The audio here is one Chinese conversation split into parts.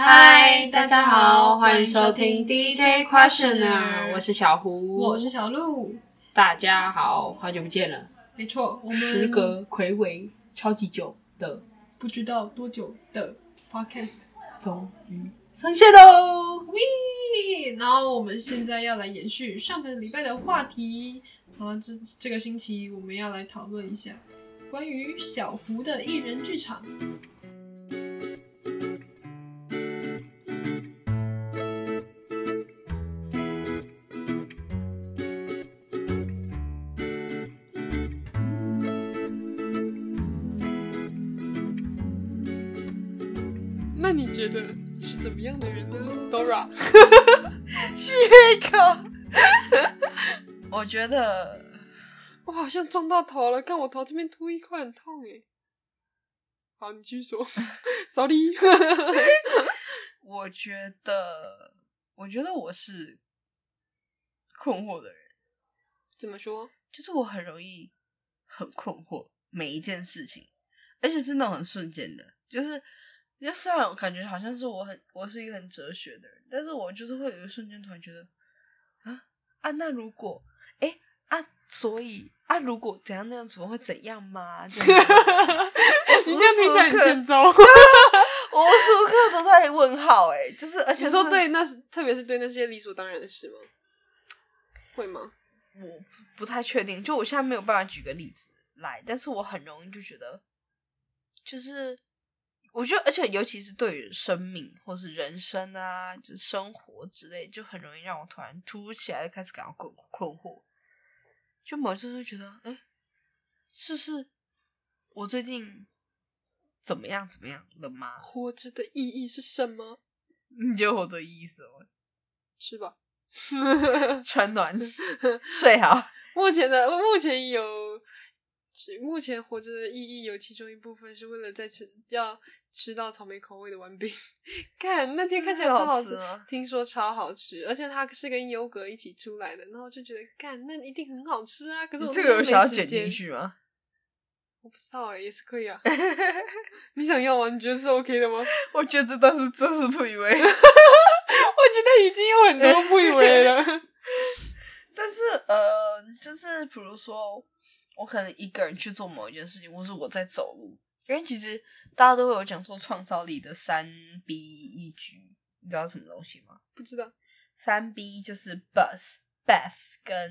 嗨，大家好，欢迎收听 DJ Questioner，我是小胡，我是小鹿。大家好，好久不见了，没错，我们时隔暌违超级久的不知道多久的 Podcast 终于上线喽！喂，然后我们现在要来延续上个礼拜的话题，然后这这个星期我们要来讨论一下关于小胡的艺人剧场。觉得我好像撞到头了，看我头这边凸一块，很痛哎。好，你继续说。Sorry。我觉得，我觉得我是困惑的人。怎么说？就是我很容易很困惑每一件事情，而且是那种很瞬间的，就是。就虽然我感觉好像是我很我是一个很哲学的人，但是我就是会有一个瞬间突然觉得，啊啊，那如果哎啊，所以啊，如果怎样那样，怎么会怎样吗？你这样听起来很欠揍。我 无时无刻都在问号，哎，就是而且说对，那是特别是对那些理所当然的事吗？会吗？我不太确定，就我现在没有办法举个例子来，但是我很容易就觉得，就是。我觉得，而且尤其是对于生命或是人生啊，就是生活之类，就很容易让我突然突如其来的开始感到困困惑。就某次就觉得，哎，是是，我最近怎么样怎么样了吗？活着的意义是什么？你觉得活着意义是什么？吃吧，穿暖，睡好。目前的目前有。目前活着的意义有其中一部分是为了在吃，要吃到草莓口味的丸饼。看那天看起来超好吃，听说超好吃，而且它是跟优格一起出来的，然后就觉得，干那一定很好吃啊！可是我这个有想要剪进去吗？我不知道哎，也是可以啊。你想要吗？你觉得是 OK 的吗？我觉得，但是真是不以为。我觉得已经有很多不以为了。但是呃，就是比如说。我可能一个人去做某一件事情，或是我在走路，因为其实大家都会有讲说创造力的三 B 一局，你知道什么东西吗？不知道。三 B 就是 bus、bath 跟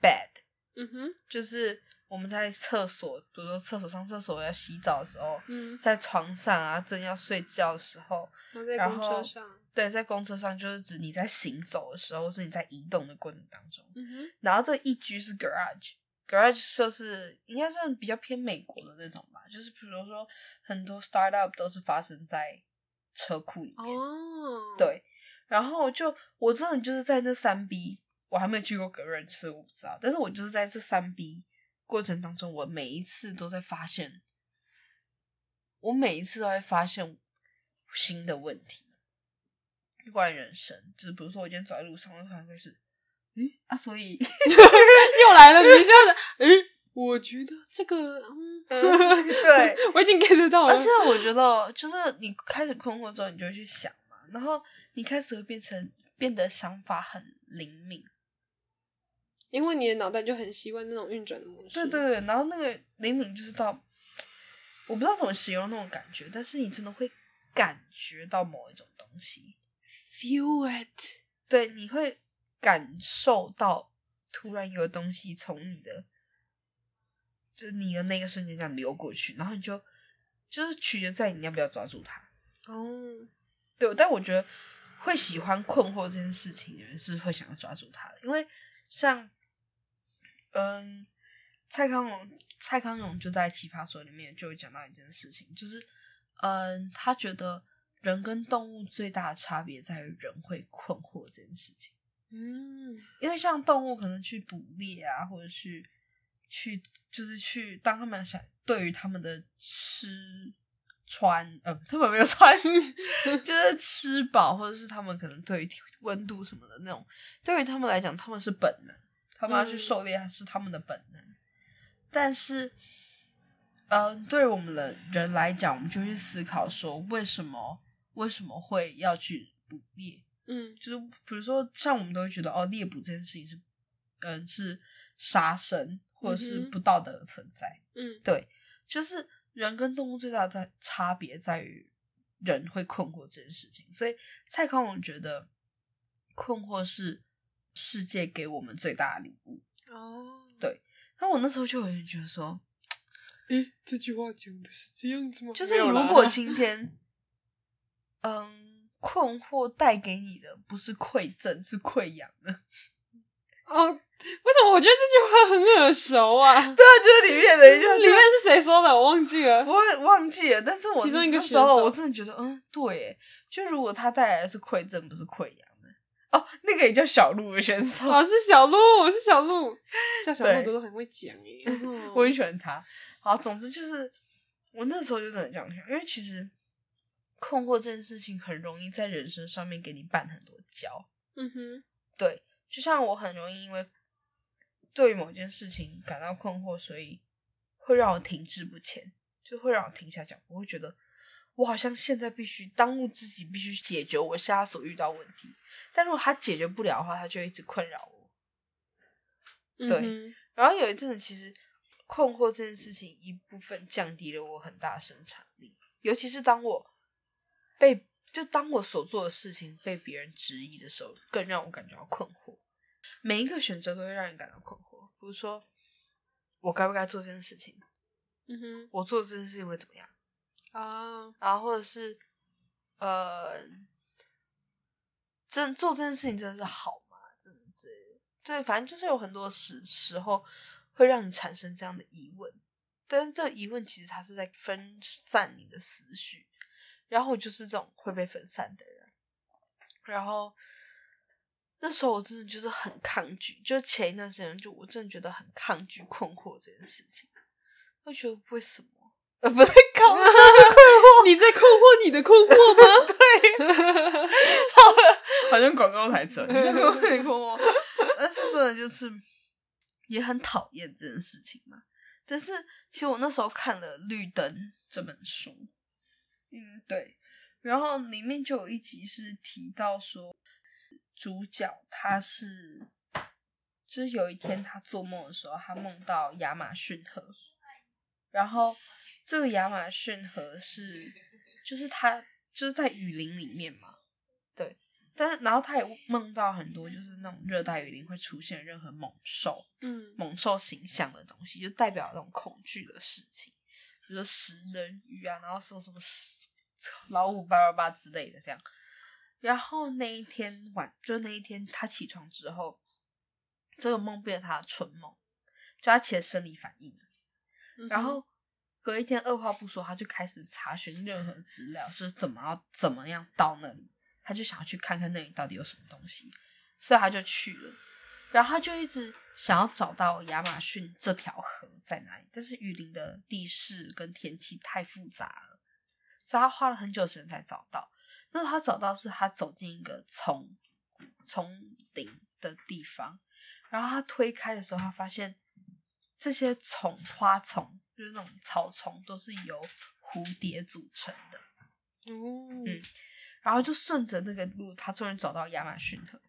bed。嗯哼，就是我们在厕所，比如说厕所上厕所要洗澡的时候，嗯，在床上啊，正要睡觉的时候，在公车上，对，在公车上就是指你在行走的时候，或是你在移动的过程当中。嗯哼，然后这一居是 garage。Garage 就是应该算比较偏美国的那种吧，就是比如说很多 startup 都是发生在车库里面。哦，对，然后就我真的就是在那三 B，我还没有去过 Garage，我不知道。但是我就是在这三 B 过程当中，我每一次都在发现，我每一次都在发现新的问题，关于人生，就是比如说我今天走在路上，我突然会是。嗯啊，所以 又来了，你这样子，哎，我觉得这个，嗯，对我已经 get 到了。而且我觉得，就是你开始困惑之后，你就会去想嘛，然后你开始会变成变得想法很灵敏，因为你的脑袋就很习惯那种运转的模式。对对对，然后那个灵敏就是到，我不知道怎么形容那种感觉，但是你真的会感觉到某一种东西，feel it，对，你会。感受到突然有东西从你的，就是你的那个瞬间这样流过去，然后你就就是取决在你要不要抓住它。哦，对，但我觉得会喜欢困惑这件事情的人是会想要抓住它的，因为像嗯，蔡康永，蔡康永就在《奇葩说》里面就会讲到一件事情，就是嗯，他觉得人跟动物最大的差别在于人会困惑这件事情。嗯，因为像动物可能去捕猎啊，或者去去就是去当他们想对于他们的吃穿，呃，他们没有穿，就是吃饱，或者是他们可能对于温度什么的那种，对于他们来讲，他们是本能，他们要去狩猎是他们的本能。但是，嗯，对于我们的人来讲，我们就去思考说，为什么为什么会要去捕猎？嗯，就是比如说，像我们都会觉得哦，猎捕这件事情是，嗯，是杀生或者是不道德的存在。嗯，对，就是人跟动物最大的差别在于人会困惑这件事情。所以蔡康永觉得困惑是世界给我们最大的礼物。哦，对。那我那时候就有人觉得说，诶，这句话讲的是这样子吗？就是如果今天，嗯，困惑带给你的不是馈赠，是溃疡呢？哦，为什么我觉得这句话很耳熟啊？对啊，就是里面的一句，里面是谁说的？我忘记了，我忘记了。但是我其中一个时候，我真的觉得，嗯，对，就如果他带来的是馈赠，不是溃疡的？哦，那个也叫小鹿的选手，哦，是小鹿，是小鹿，叫小鹿的都很会讲耶，我很喜欢他。好，总之就是我那时候就真的这样想，因为其实困惑这件事情很容易在人生上面给你绊很多跤。嗯哼，对。就像我很容易因为对于某件事情感到困惑，所以会让我停滞不前，就会让我停下脚步，会觉得我好像现在必须当务之急，必须解决我现在所遇到问题。但如果他解决不了的话，他就一直困扰我。对，然后有一阵子，其实困惑这件事情一部分降低了我很大生产力，尤其是当我被就当我所做的事情被别人质疑的时候，更让我感觉到困惑。每一个选择都会让人感到困惑，比如说我该不该做这件事情？嗯哼，我做这件事情会怎么样啊？然后或者是呃，真做这件事情真的是好吗？真的这对，反正就是有很多时时候会让你产生这样的疑问，但是这疑问其实它是在分散你的思绪，然后我就是这种会被分散的人，然后。那时候我真的就是很抗拒，就前一段时间，就我真的觉得很抗拒困惑这件事情。我觉得为什么？呃，不在抗困惑，你在困惑你的困惑吗？对，好，好像广告台词，你在困惑你困惑。但是真的就是也很讨厌这件事情嘛。但是其实我那时候看了《绿灯》这本书，嗯，对，然后里面就有一集是提到说。主角他是，就是有一天他做梦的时候，他梦到亚马逊河，然后这个亚马逊河是，就是他就是在雨林里面嘛，对，但是然后他也梦到很多就是那种热带雨林会出现任何猛兽，嗯，猛兽形象的东西，就代表那种恐惧的事情，比如说食人鱼啊，然后什么什么老虎八八八之类的这样。然后那一天晚，就那一天他起床之后，这个梦变成他的春梦，就他起了生理反应。然后隔一天二话不说，他就开始查询任何资料，就是怎么要怎么样到那里，他就想要去看看那里到底有什么东西，所以他就去了。然后他就一直想要找到亚马逊这条河在哪里，但是雨林的地势跟天气太复杂了，所以他花了很久时间才找到。那他找到是他走进一个丛丛林的地方，然后他推开的时候，他发现这些丛花丛就是那种草丛，都是由蝴蝶组成的。哦，嗯，然后就顺着那个路，他终于找到亚马逊河。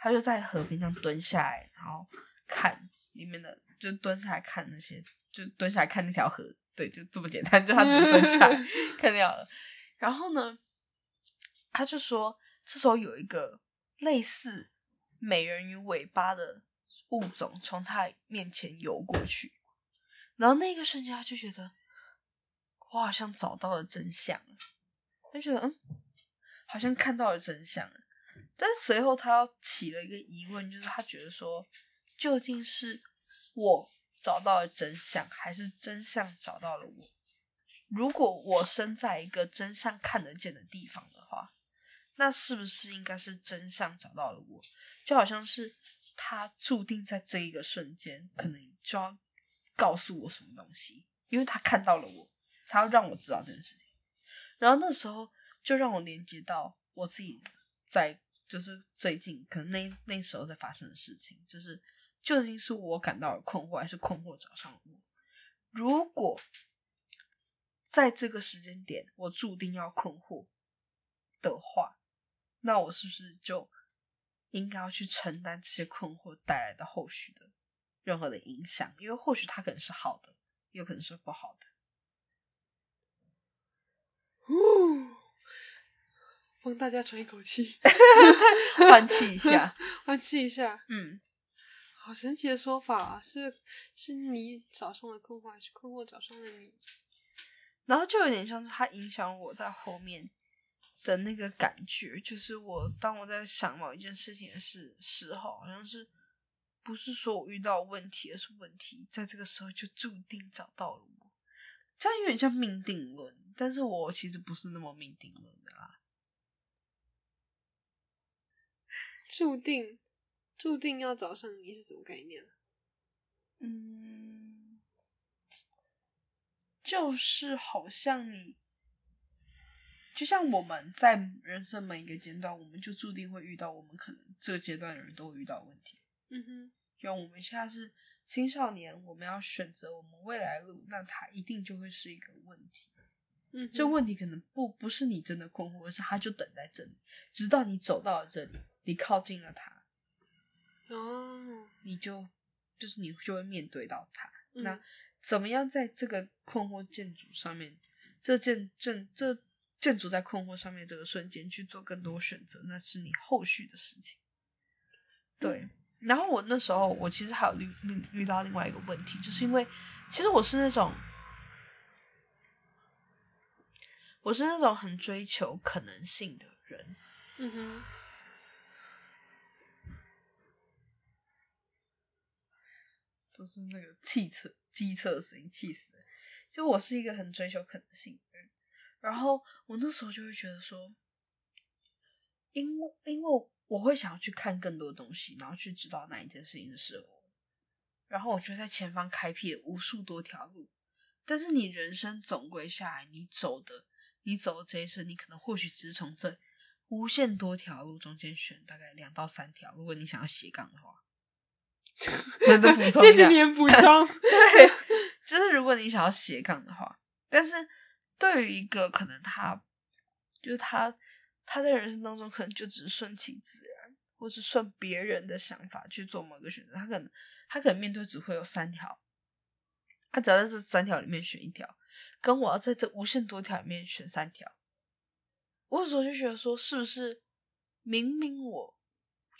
他就在河边上蹲下来，然后看里面的，就蹲下来看那些，就蹲下来看那条河。对，就这么简单，就他只蹲下来 看那条河。然后呢？他就说，这时候有一个类似美人鱼尾巴的物种从他面前游过去，然后那个瞬间他就觉得，我好像找到了真相，他觉得嗯，好像看到了真相。但随后他起了一个疑问，就是他觉得说，究竟是我找到了真相，还是真相找到了我？如果我身在一个真相看得见的地方的话。那是不是应该是真相找到了我？就好像是他注定在这一个瞬间，可能就要告诉我什么东西，因为他看到了我，他要让我知道这件事情。然后那时候就让我连接到我自己在，就是最近可能那那时候在发生的事情，就是究竟是我感到了困惑，还是困惑找上了我？如果在这个时间点我注定要困惑。的话，那我是不是就应该要去承担这些困惑带来的后续的任何的影响？因为或许它可能是好的，也有可能是不好的。呜，帮大家喘一口气，换气一下，换气一下。嗯，好神奇的说法啊！是是你找上了困惑，还是困惑找上了你？然后就有点像是它影响我在后面的那个感觉，就是我当我在想某一件事情的时时候，好像是不是说我遇到问题，而是问题在这个时候就注定找到了我，这样有点像命定论。但是我其实不是那么命定论的啦，注定注定要找上你是什么概念？嗯，就是好像你，就像我们在人生每一个阶段，我们就注定会遇到我们可能这个阶段的人都会遇到问题。嗯哼，像我们现在是青少年，我们要选择我们未来路，那它一定就会是一个问题。嗯，这问题可能不不是你真的困惑，而是他就等在这里，直到你走到了这里，你靠近了他，哦，你就就是你就会面对到他。那怎么样在这个困惑建筑上面，这建建这建筑在困惑上面这个瞬间去做更多选择，那是你后续的事情。对，然后我那时候我其实还有遇遇遇到另外一个问题，就是因为其实我是那种。我是那种很追求可能性的人，嗯哼，都是那个汽车机车的声音，气死！就我是一个很追求可能性的人，然后我那时候就会觉得说，因为因为我会想要去看更多东西，然后去知道哪一件事情是适合我，然后我就在前方开辟了无数多条路，但是你人生总归下来，你走的。你走的这一生，你可能或许只是从这无限多条路中间选大概两到三条。如果你想要斜杠的话，谢谢你的补充。对，就是如果你想要斜杠的话，但是对于一个可能他就是他他在人生当中可能就只是顺其自然，或是顺别人的想法去做某个选择，他可能他可能面对只会有三条，他只要在这三条里面选一条。跟我要在这无限多条里面选三条，我有时候就觉得说，是不是明明我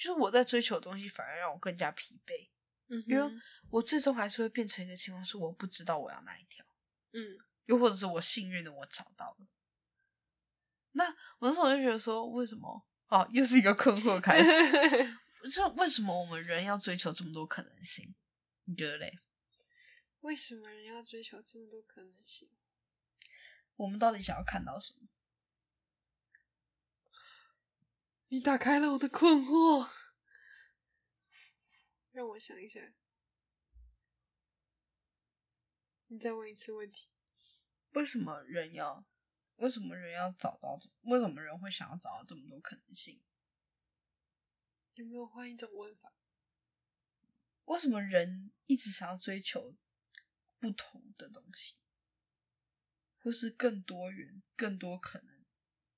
就是我在追求的东西，反而让我更加疲惫？嗯，因为我最终还是会变成一个情况，是我不知道我要哪一条。嗯，又或者是我幸运的我找到了。那我那时候就觉得说，为什么？哦，又是一个困惑开始。就为什么我们人要追求这么多可能性？你觉得嘞？为什么人要追求这么多可能性？我们到底想要看到什么？你打开了我的困惑，让我想一下。你再问一次问题：为什么人要？为什么人要找到？为什么人会想要找到这么多可能性？有没有换一种问法？为什么人一直想要追求？不同的东西，或是更多元、更多可能，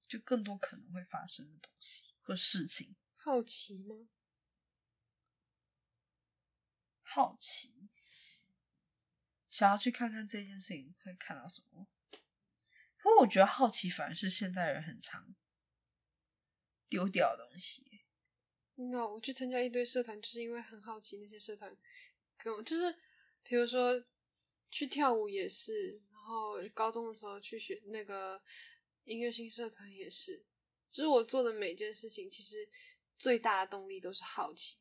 就更多可能会发生的东西或事情。好奇吗？好奇，想要去看看这件事情会看到什么。可我觉得好奇反而是现代人很常丢掉的东西。那我去参加一堆社团，就是因为很好奇那些社团，跟就是，比如说。去跳舞也是，然后高中的时候去学那个音乐性社团也是，就是我做的每件事情，其实最大的动力都是好奇。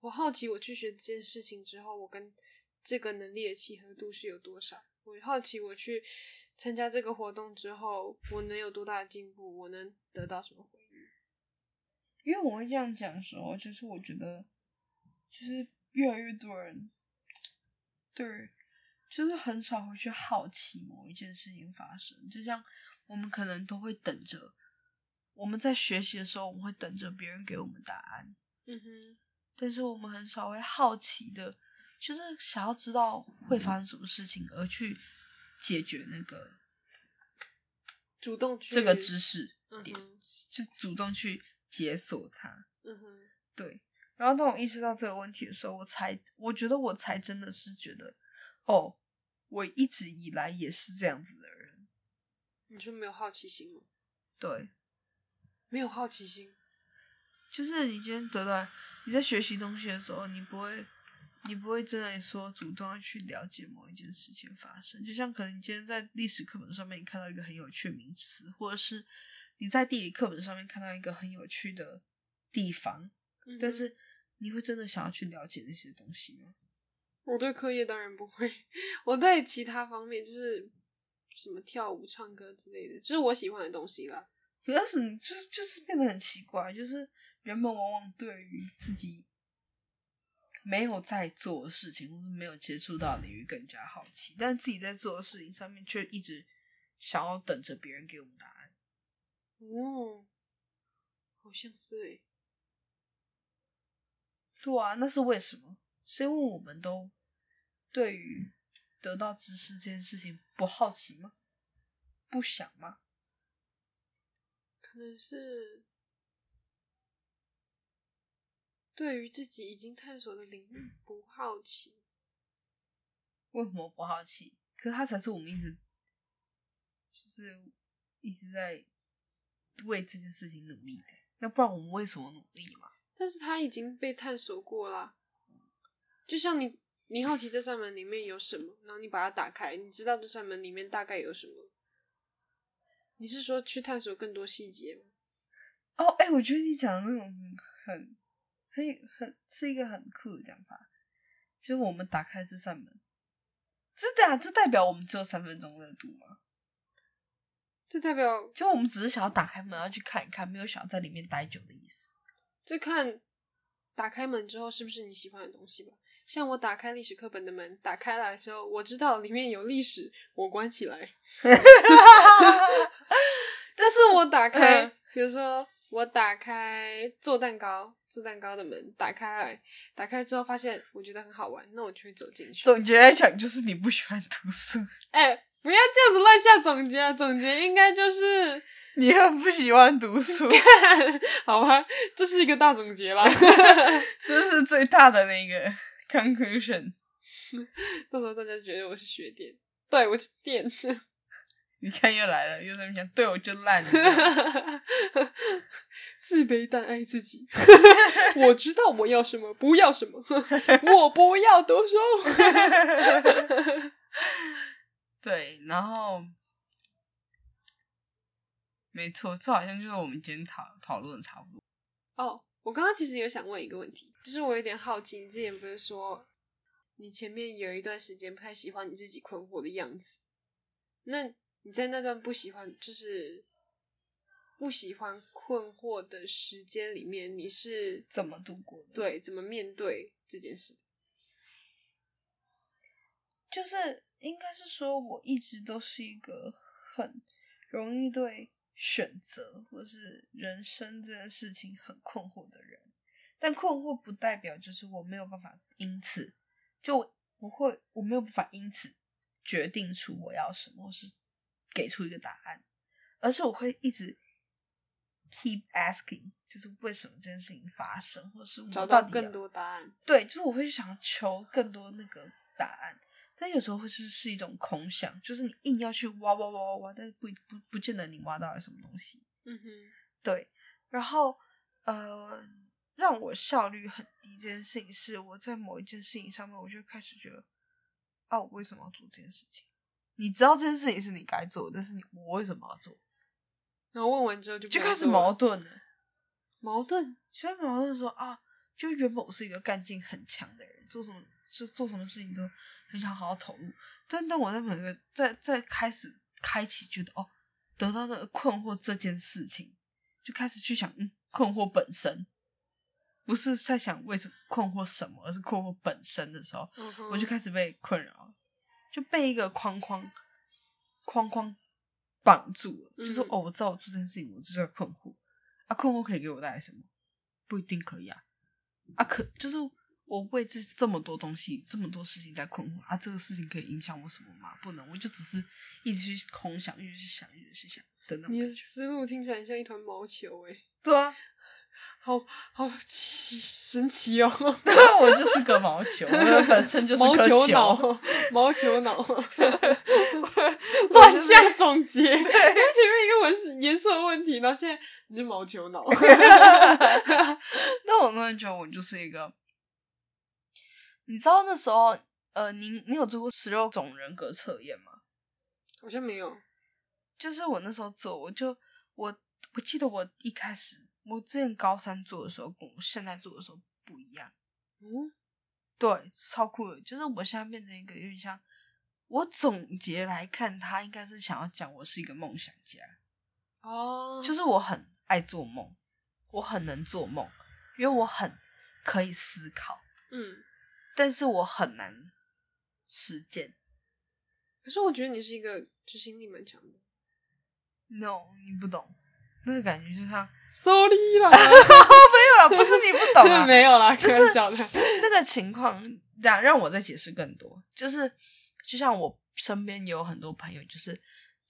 我好奇我去学这件事情之后，我跟这个能力的契合度是有多少？我好奇我去参加这个活动之后，我能有多大的进步？我能得到什么回应？因为我会这样讲说，就是我觉得，就是越来越多人对。就是很少会去好奇某一件事情发生，就像我们可能都会等着，我们在学习的时候，我们会等着别人给我们答案，嗯哼，但是我们很少会好奇的，就是想要知道会发生什么事情而去解决那个主动这个知识，点，就主动去解锁它。嗯哼，对。然后当我意识到这个问题的时候，我才我觉得我才真的是觉得，哦，我一直以来也是这样子的人。你就没有好奇心吗？对，没有好奇心，就是你今天得到你在学习东西的时候，你不会。你不会真的说主动要去了解某一件事情发生，就像可能你今天在历史课本上面你看到一个很有趣的名词，或者是你在地理课本上面看到一个很有趣的地方，但是你会真的想要去了解那些东西吗？我对课业当然不会，我在其他方面就是什么跳舞、唱歌之类的，就是我喜欢的东西啦。可是你就是就是变得很奇怪，就是人们往往对于自己。没有在做的事情，或是没有接触到领域更加好奇，但自己在做的事情上面却一直想要等着别人给我们答案。哦，好像是哎。对啊，那是为什么？是因为我们都对于得到知识这件事情不好奇吗？不想吗？可能是。对于自己已经探索的领域不好奇，为什么不好奇？可是他才是我们一直就是一直在为这件事情努力的。要不然我们为什么努力嘛？但是他已经被探索过了，就像你，你好奇这扇门里面有什么，然后你把它打开，你知道这扇门里面大概有什么。你是说去探索更多细节吗？哦，哎，我觉得你讲的那种很。很很是一个很酷的讲法，就是我们打开这扇门，这代这代表我们只有三分钟热度吗？这代表就我们只是想要打开门，要去看一看，没有想要在里面待久的意思。就看打开门之后是不是你喜欢的东西吧。像我打开历史课本的门，打开来之后，我知道里面有历史，我关起来。但是我打开，比如说。我打开做蛋糕做蛋糕的门，打开来，打开之后发现我觉得很好玩，那我就会走进去。总结来讲，就是你不喜欢读书。哎，不要这样子乱下总结啊！总结应该就是 你很不喜欢读书，好吧？这是一个大总结啦，这是最大的那个 conclusion。到时候大家觉得我是学电，对我是电。你看又来了，又在那讲，对我就烂。自卑但爱自己。我知道我要什么，不要什么。我不要读书。对，然后没错，这好像就是我们今天讨讨论的差不多。哦，我刚刚其实有想问一个问题，就是我有点好奇，你之前不是说你前面有一段时间不太喜欢你自己困惑的样子？那你在那段不喜欢，就是不喜欢困惑的时间里面，你是怎么度过的？对，怎么面对这件事？就是应该是说，我一直都是一个很容易对选择或是人生这件事情很困惑的人。但困惑不代表就是我没有办法，因此就不会，我没有办法因此决定出我要什么，是。给出一个答案，而是我会一直 keep asking，就是为什么这件事情发生，或是找到更多答案。对，就是我会想求更多那个答案，但有时候会是是一种空想，就是你硬要去挖挖挖挖挖，但是不不不见得你挖到了什么东西。嗯哼，对。然后呃，让我效率很低这件事情，是我在某一件事情上面，我就开始觉得，啊，我为什么要做这件事情？你知道这件事情是你该做，但是你我为什么要做？然后问完之后就就开始矛盾了。矛盾，现在矛盾说啊，就原本我是一个干劲很强的人，做什么是做什么事情都很想好好投入。但当我在每个在在开始开启，觉得哦，得到的困惑这件事情，就开始去想，嗯，困惑本身不是在想为什么困惑什么，而是困惑本身的时候，我就开始被困扰。就被一个框框框框绑住了，就是哦，我知道我做这件事情，我就在困惑啊，困惑可以给我带来什么？不一定可以啊，啊，可就是我为这这么多东西、这么多事情在困惑啊，这个事情可以影响我什么吗？不能，我就只是一直去空想，一直去想，一直去想。等等，你的思路听起来像一团毛球哎。对啊，好好奇神奇哦！那我就是个毛球，我本身就是毛球脑，毛球脑，乱下总结。前面一个文颜色问题，然后现在你是毛球脑。那我真的觉得我就是一个。你知道那时候，呃，你你有做过十六种人格测验吗？好像没有。就是我那时候做，我就我我记得我一开始，我之前高三做的时候，跟我现在做的时候不一样。嗯，对，超酷的。就是我现在变成一个有点像，我总结来看，他应该是想要讲我是一个梦想家。哦，就是我很爱做梦，我很能做梦，因为我很可以思考。嗯。但是我很难实践。可是我觉得你是一个执行力蛮强的。No，你不懂，那个感觉就像 Sorry 啦，没有了，不是你不懂啊，没有啦，就是 那个情况，让让我再解释更多。就是就像我身边有很多朋友，就是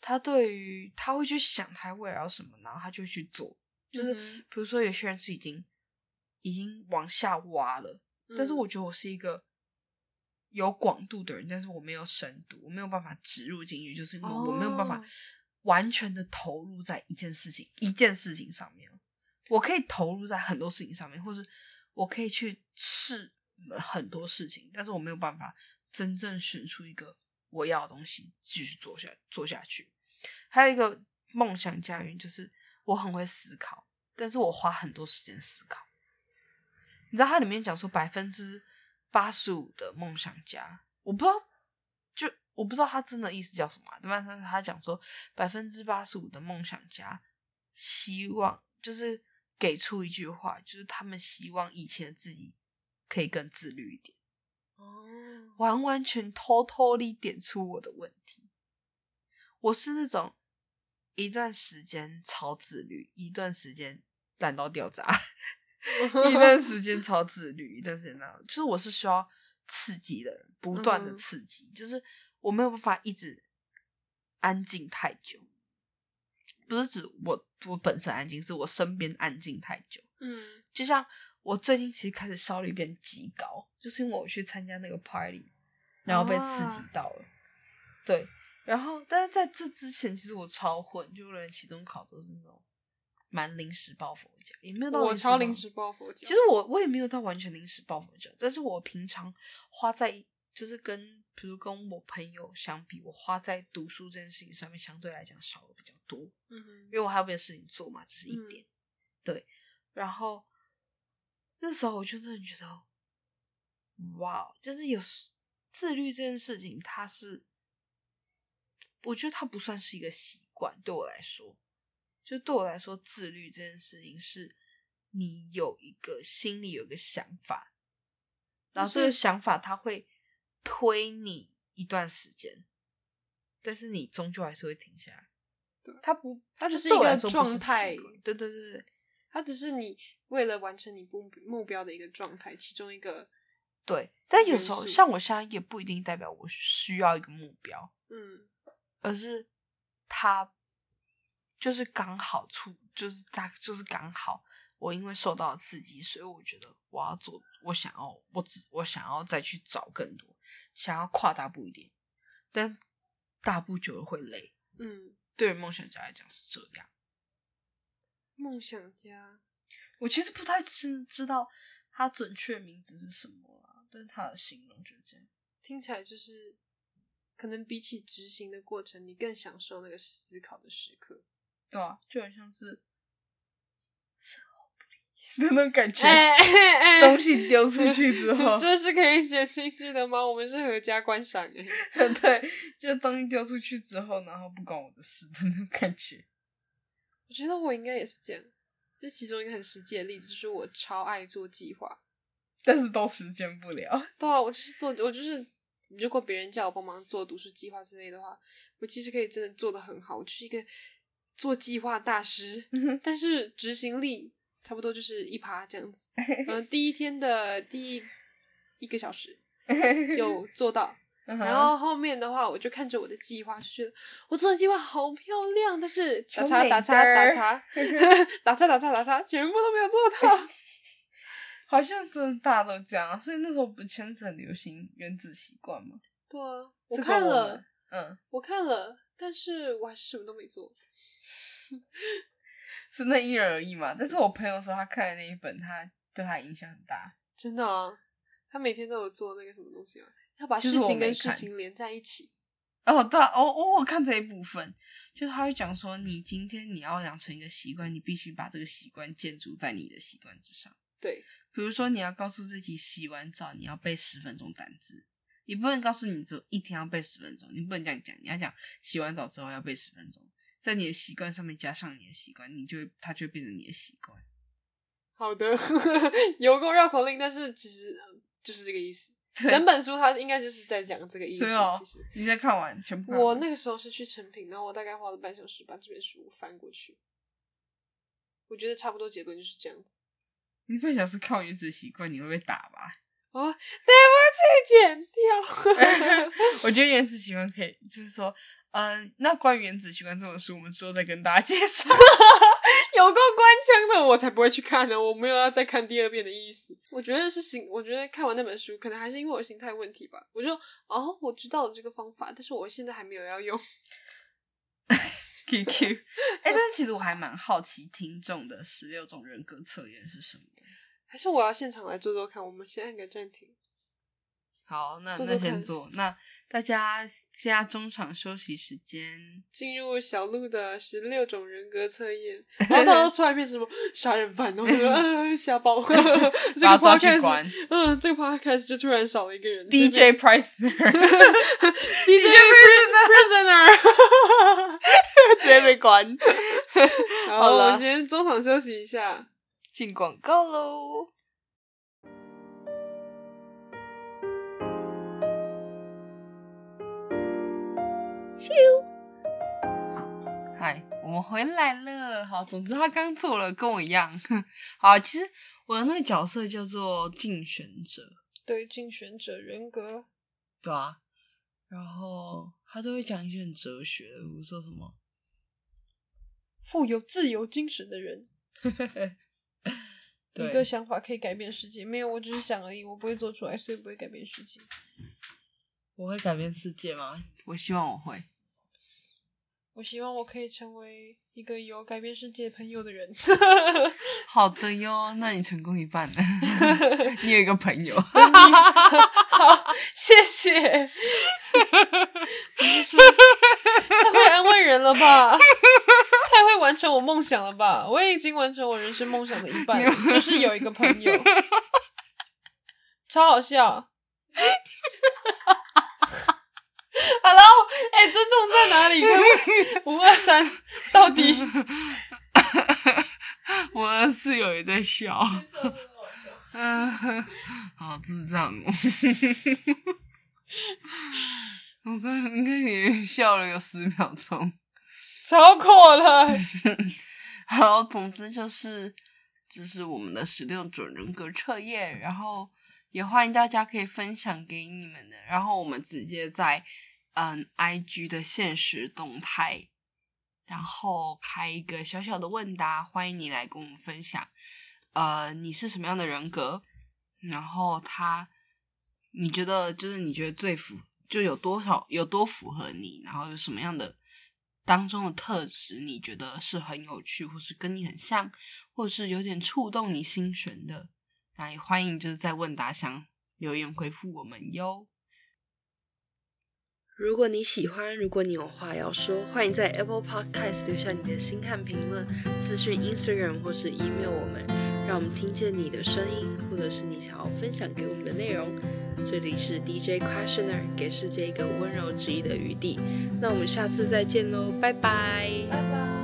他对于他会去想他未来要什么，然后他就去做。就是比如说有些人是已经已经往下挖了。但是我觉得我是一个有广度的人，但是我没有深度，我没有办法植入进去，就是因为我没有办法完全的投入在一件事情一件事情上面。我可以投入在很多事情上面，或是我可以去试很多事情，但是我没有办法真正选出一个我要的东西继续做下做下去。还有一个梦想家园，就是我很会思考，但是我花很多时间思考。你知道它里面讲说百分之八十五的梦想家，我不知道，就我不知道他真的意思叫什么，但是他讲说百分之八十五的梦想家希望就是给出一句话，就是他们希望以前的自己可以更自律一点。哦，完完全偷偷地点出我的问题。我是那种一段时间超自律，一段时间懒到掉渣。一段时间超自律，一段时间那样，就是我是需要刺激的人，不断的刺激，就是我没有办法一直安静太久，不是指我我本身安静，是我身边安静太久。嗯，就像我最近其实开始效率变极高，就是因为我去参加那个 party，然后被刺激到了。对，然后但是在这之前，其实我超混，就连期中考都是那种。蛮临时抱佛脚，也没有到我超临时抱佛脚。其实我我也没有到完全临时抱佛脚，但是我平常花在就是跟比如跟我朋友相比，我花在读书这件事情上面相对来讲少了比较多。嗯哼，因为我还有别的事情做嘛，这是一点。对，然后那时候我就真的觉得，哇，就是有自律这件事情，它是我觉得它不算是一个习惯，对我来说。就对我来说，自律这件事情是，你有一个心里有一个想法，然后这个想法它会推你一段时间，但是你终究还是会停下来。对，它不，它只是一个状态。对对对对，它只是你为了完成你目目标的一个状态，其中一个。对，但有时候像我现在也不一定代表我需要一个目标，嗯，而是他。就是刚好出，就是大，就是刚好，我因为受到刺激，所以我觉得我要做，我想要，我只我想要再去找更多，想要跨大步一点，但大步久了会累。嗯，对于梦想家来讲是这样。梦想家，我其实不太知知道他准确名字是什么啊，但是他的形容就是这样，听起来就是可能比起执行的过程，你更享受那个思考的时刻。对啊，就很像是生活不理那种感觉。东西丢出去之后，这是可以剪进去的吗？我们是合家观赏诶。对，就东西丢出去之后，然后不关我的事的那种感觉。我觉得我应该也是这样。就其中一个很实际的例子，就是我超爱做计划，但是都实现不了。对啊，我就是做，我就是，如果别人叫我帮忙做读书计划之类的话，我其实可以真的做的很好。我就是一个。做计划大师，但是执行力差不多就是一趴这样子。嗯，第一天的第一个小时，有做到。然后后面的话，我就看着我的计划，就觉得我做的计划好漂亮，但是打叉打叉打叉 打叉打叉打叉，全部都没有做到。好像真的大家都这样，所以那时候不前阵流行原子习惯吗？对啊，我看了，嗯，我看了，但是我还是什么都没做。是那因人而异嘛？但是我朋友说他看的那一本，他对他影响很大。真的啊，他每天都有做那个什么东西啊？要把事情跟事情连在一起。哦，对，哦哦我看这一部分，就是他会讲说，你今天你要养成一个习惯，你必须把这个习惯建筑在你的习惯之上。对。比如说，你要告诉自己洗完澡你要背十分钟单词，你不能告诉你只有一天要背十分钟，你不能这样讲，你要讲洗完澡之后要背十分钟，在你的习惯上面加上你的习惯，你就它就会变成你的习惯。好的，有个绕口令，但是其实就是这个意思。整本书它应该就是在讲这个意思。其实你在看完全部，我那个时候是去成品，然后我大概花了半小时把这本书翻过去。我觉得差不多结论就是这样子。你半小时看《原子习惯》，你会被打吧？哦，对不起，剪掉。我觉得《原子习惯》可以，就是说，嗯，那关于《原子习惯》这本书，我们之后再跟大家介绍。有够官腔的，我才不会去看呢。我没有要再看第二遍的意思。我觉得是心，我觉得看完那本书，可能还是因为我心态问题吧。我就哦，我知道了这个方法，但是我现在还没有要用。QQ，哎，但是其实我还蛮好奇听众的十六种人格测验是什么，还是我要现场来做做看？我们先按个暂停。好，那那先做。那大家现在中场休息时间，进入小鹿的十六种人格测验。然后到时候出来变成什么杀人犯哦，瞎报。这个 podcast，嗯，这个 podcast 就突然少了一个人，DJ Prisoner，DJ Prisoner，直接被关。好了，我先中场休息一下，进广告喽。咻！嗨，我们回来了。好，总之他刚做了，跟我一样。好，其实我的那个角色叫做竞选者，对，竞选者人格，对啊。然后他都会讲一些很哲学，比如说什么富有自由精神的人，一个想法可以改变世界。没有，我只是想而已，我不会做出来，所以不会改变世界。我会改变世界吗？我希望我会。我希望我可以成为一个有改变世界朋友的人。好的哟，那你成功一半了。你有一个朋友，好，谢谢。太会安慰人了吧？完成我梦想了吧？我也已经完成我人生梦想的一半，就是有一个朋友，超好笑。Hello，哎，尊重在哪里？五二三，到底？我的室友也在笑。嗯，好智障哦！我刚应该也笑了有十秒钟，超过了。好，总之就是，这是我们的十六种人格测验，然后也欢迎大家可以分享给你们的，然后我们直接在。嗯，I G 的现实动态，然后开一个小小的问答，欢迎你来跟我们分享。呃，你是什么样的人格？然后他，你觉得就是你觉得最符，就有多少有多符合你？然后有什么样的当中的特质，你觉得是很有趣，或是跟你很像，或者是有点触动你心弦的？那也欢迎就是在问答箱留言回复我们哟。如果你喜欢，如果你有话要说，欢迎在 Apple Podcast 留下你的心和评论，私讯 Instagram 或是 email 我们，让我们听见你的声音，或者是你想要分享给我们的内容。这里是 DJ Questioner，给世界一个温柔质疑的余地。那我们下次再见喽，拜拜。